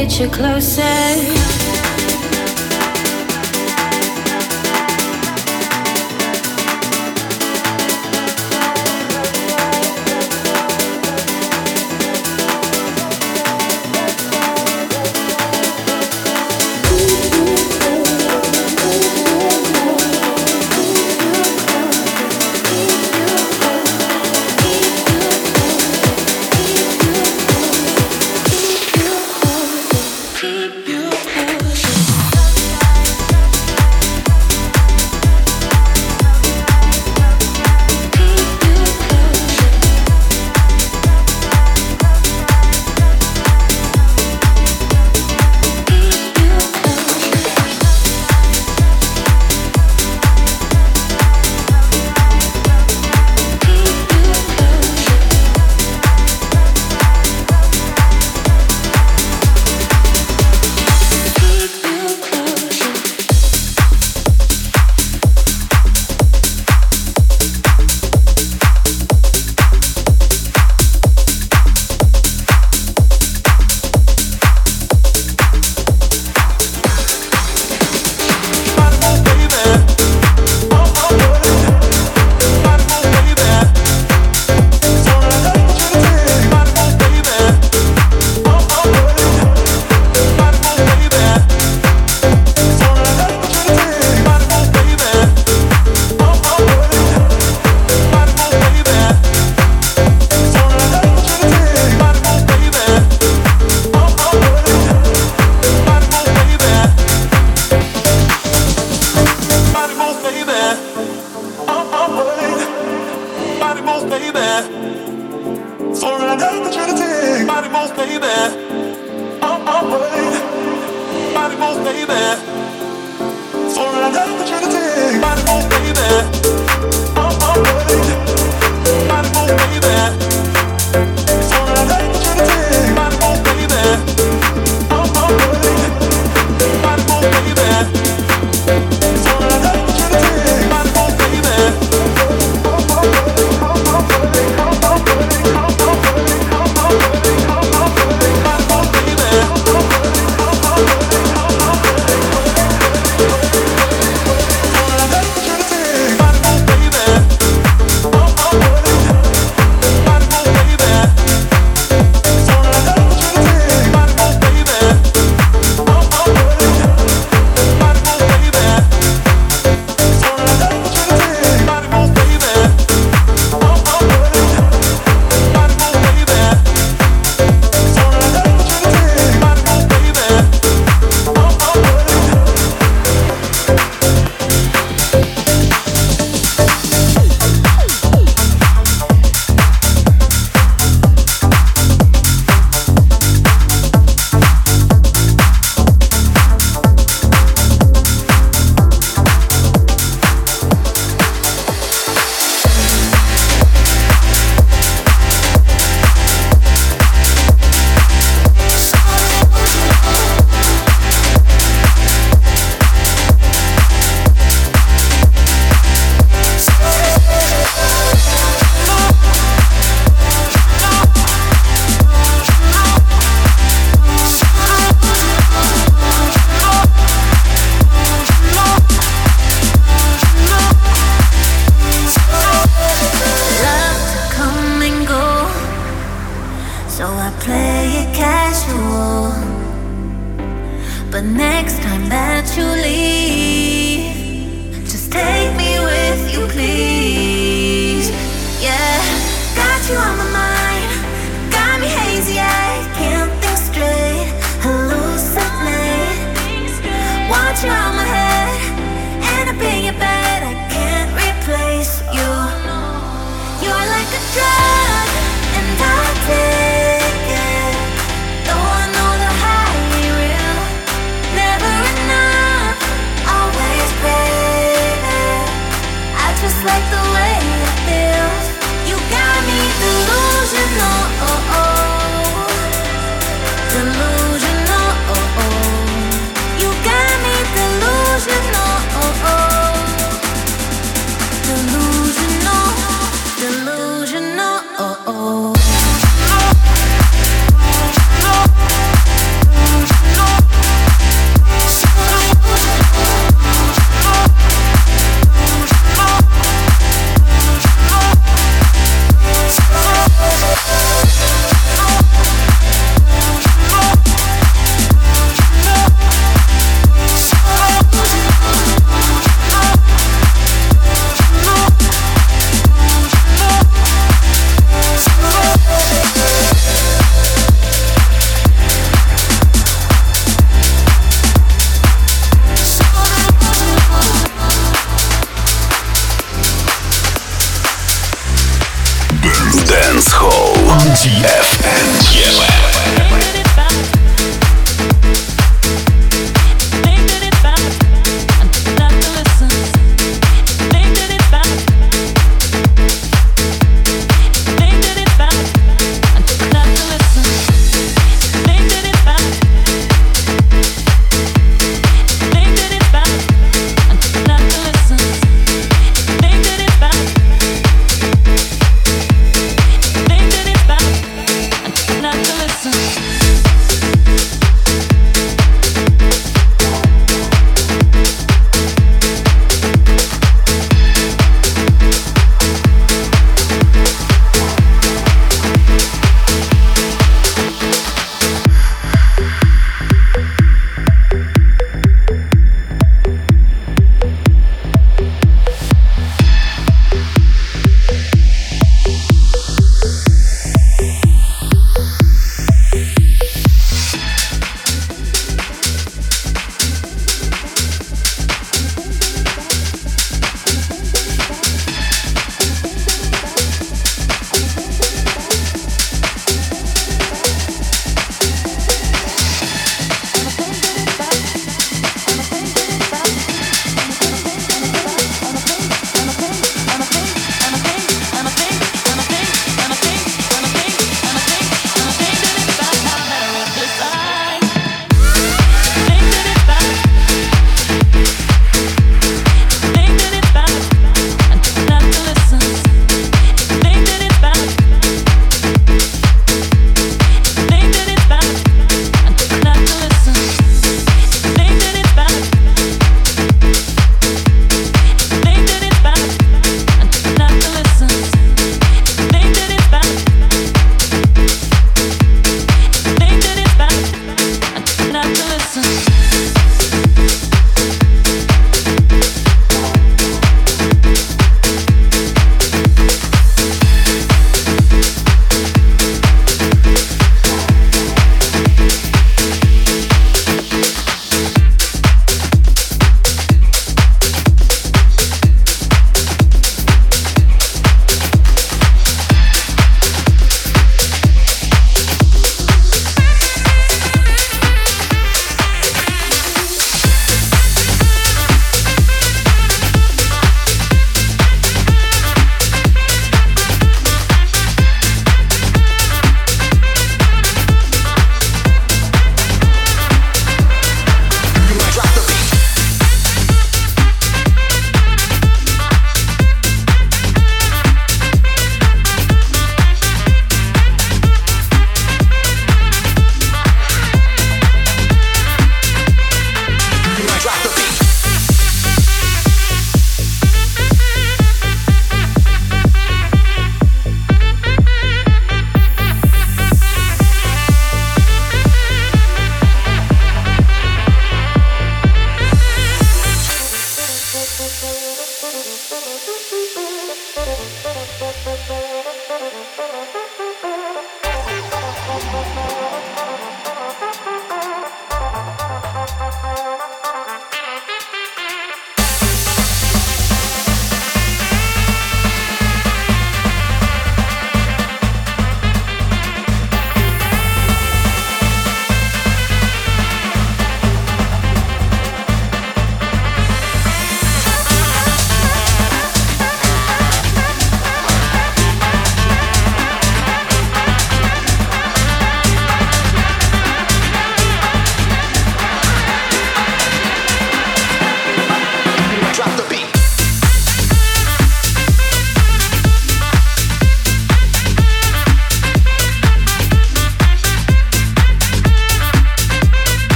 get you closer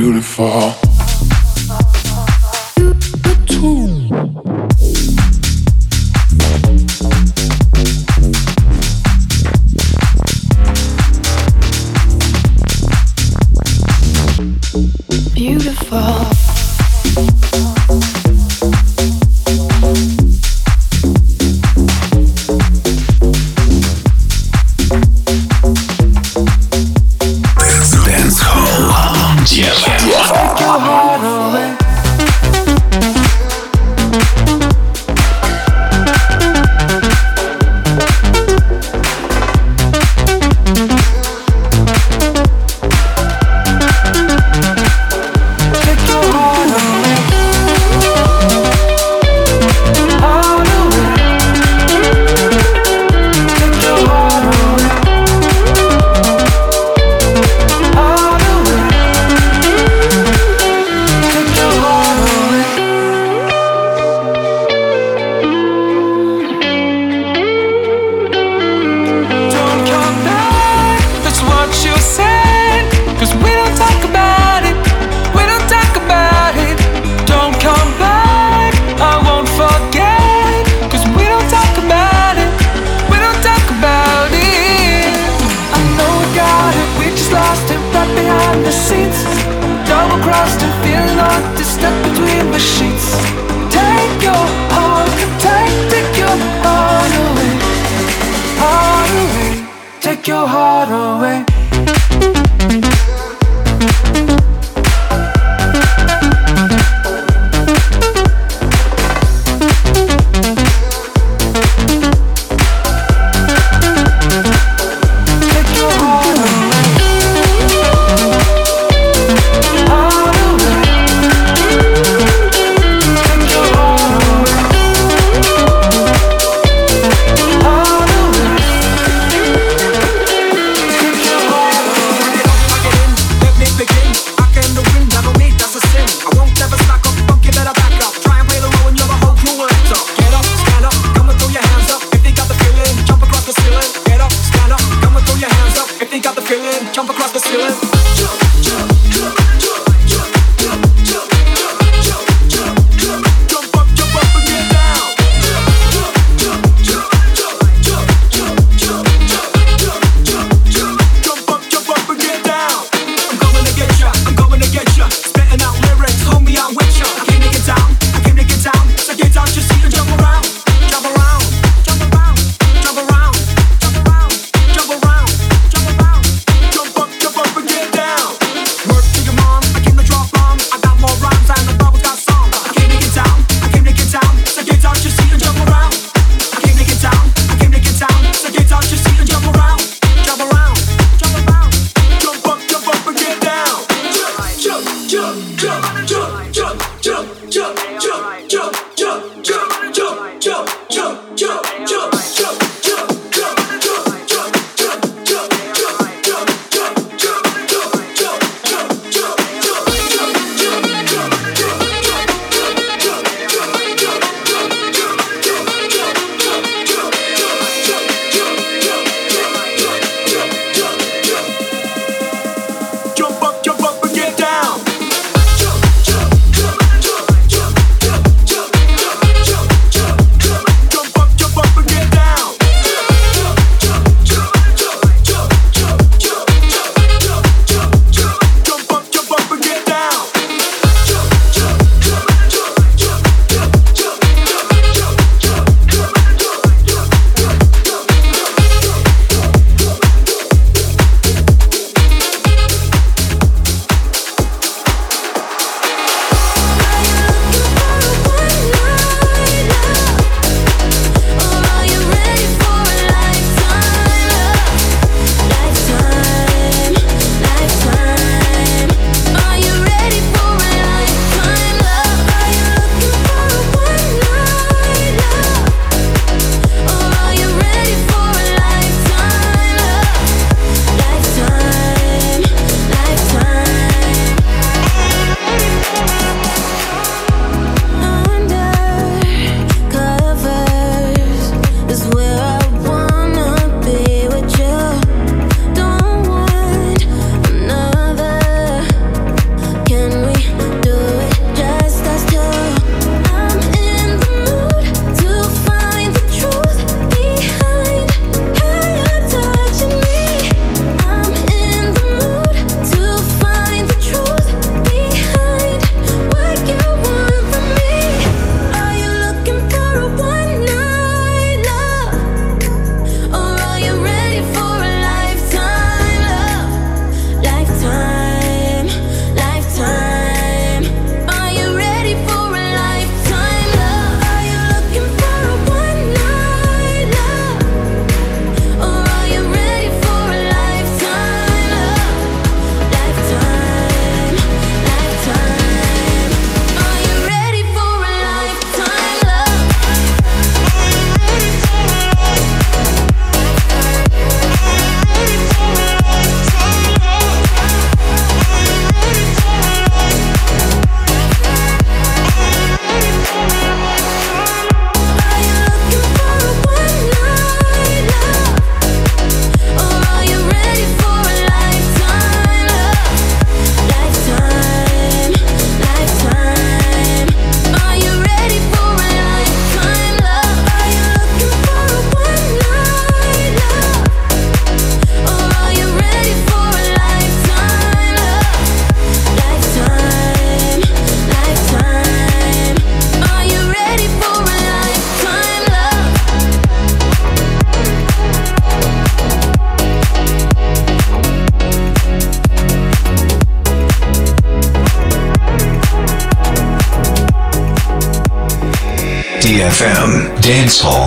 beautiful. dance hall.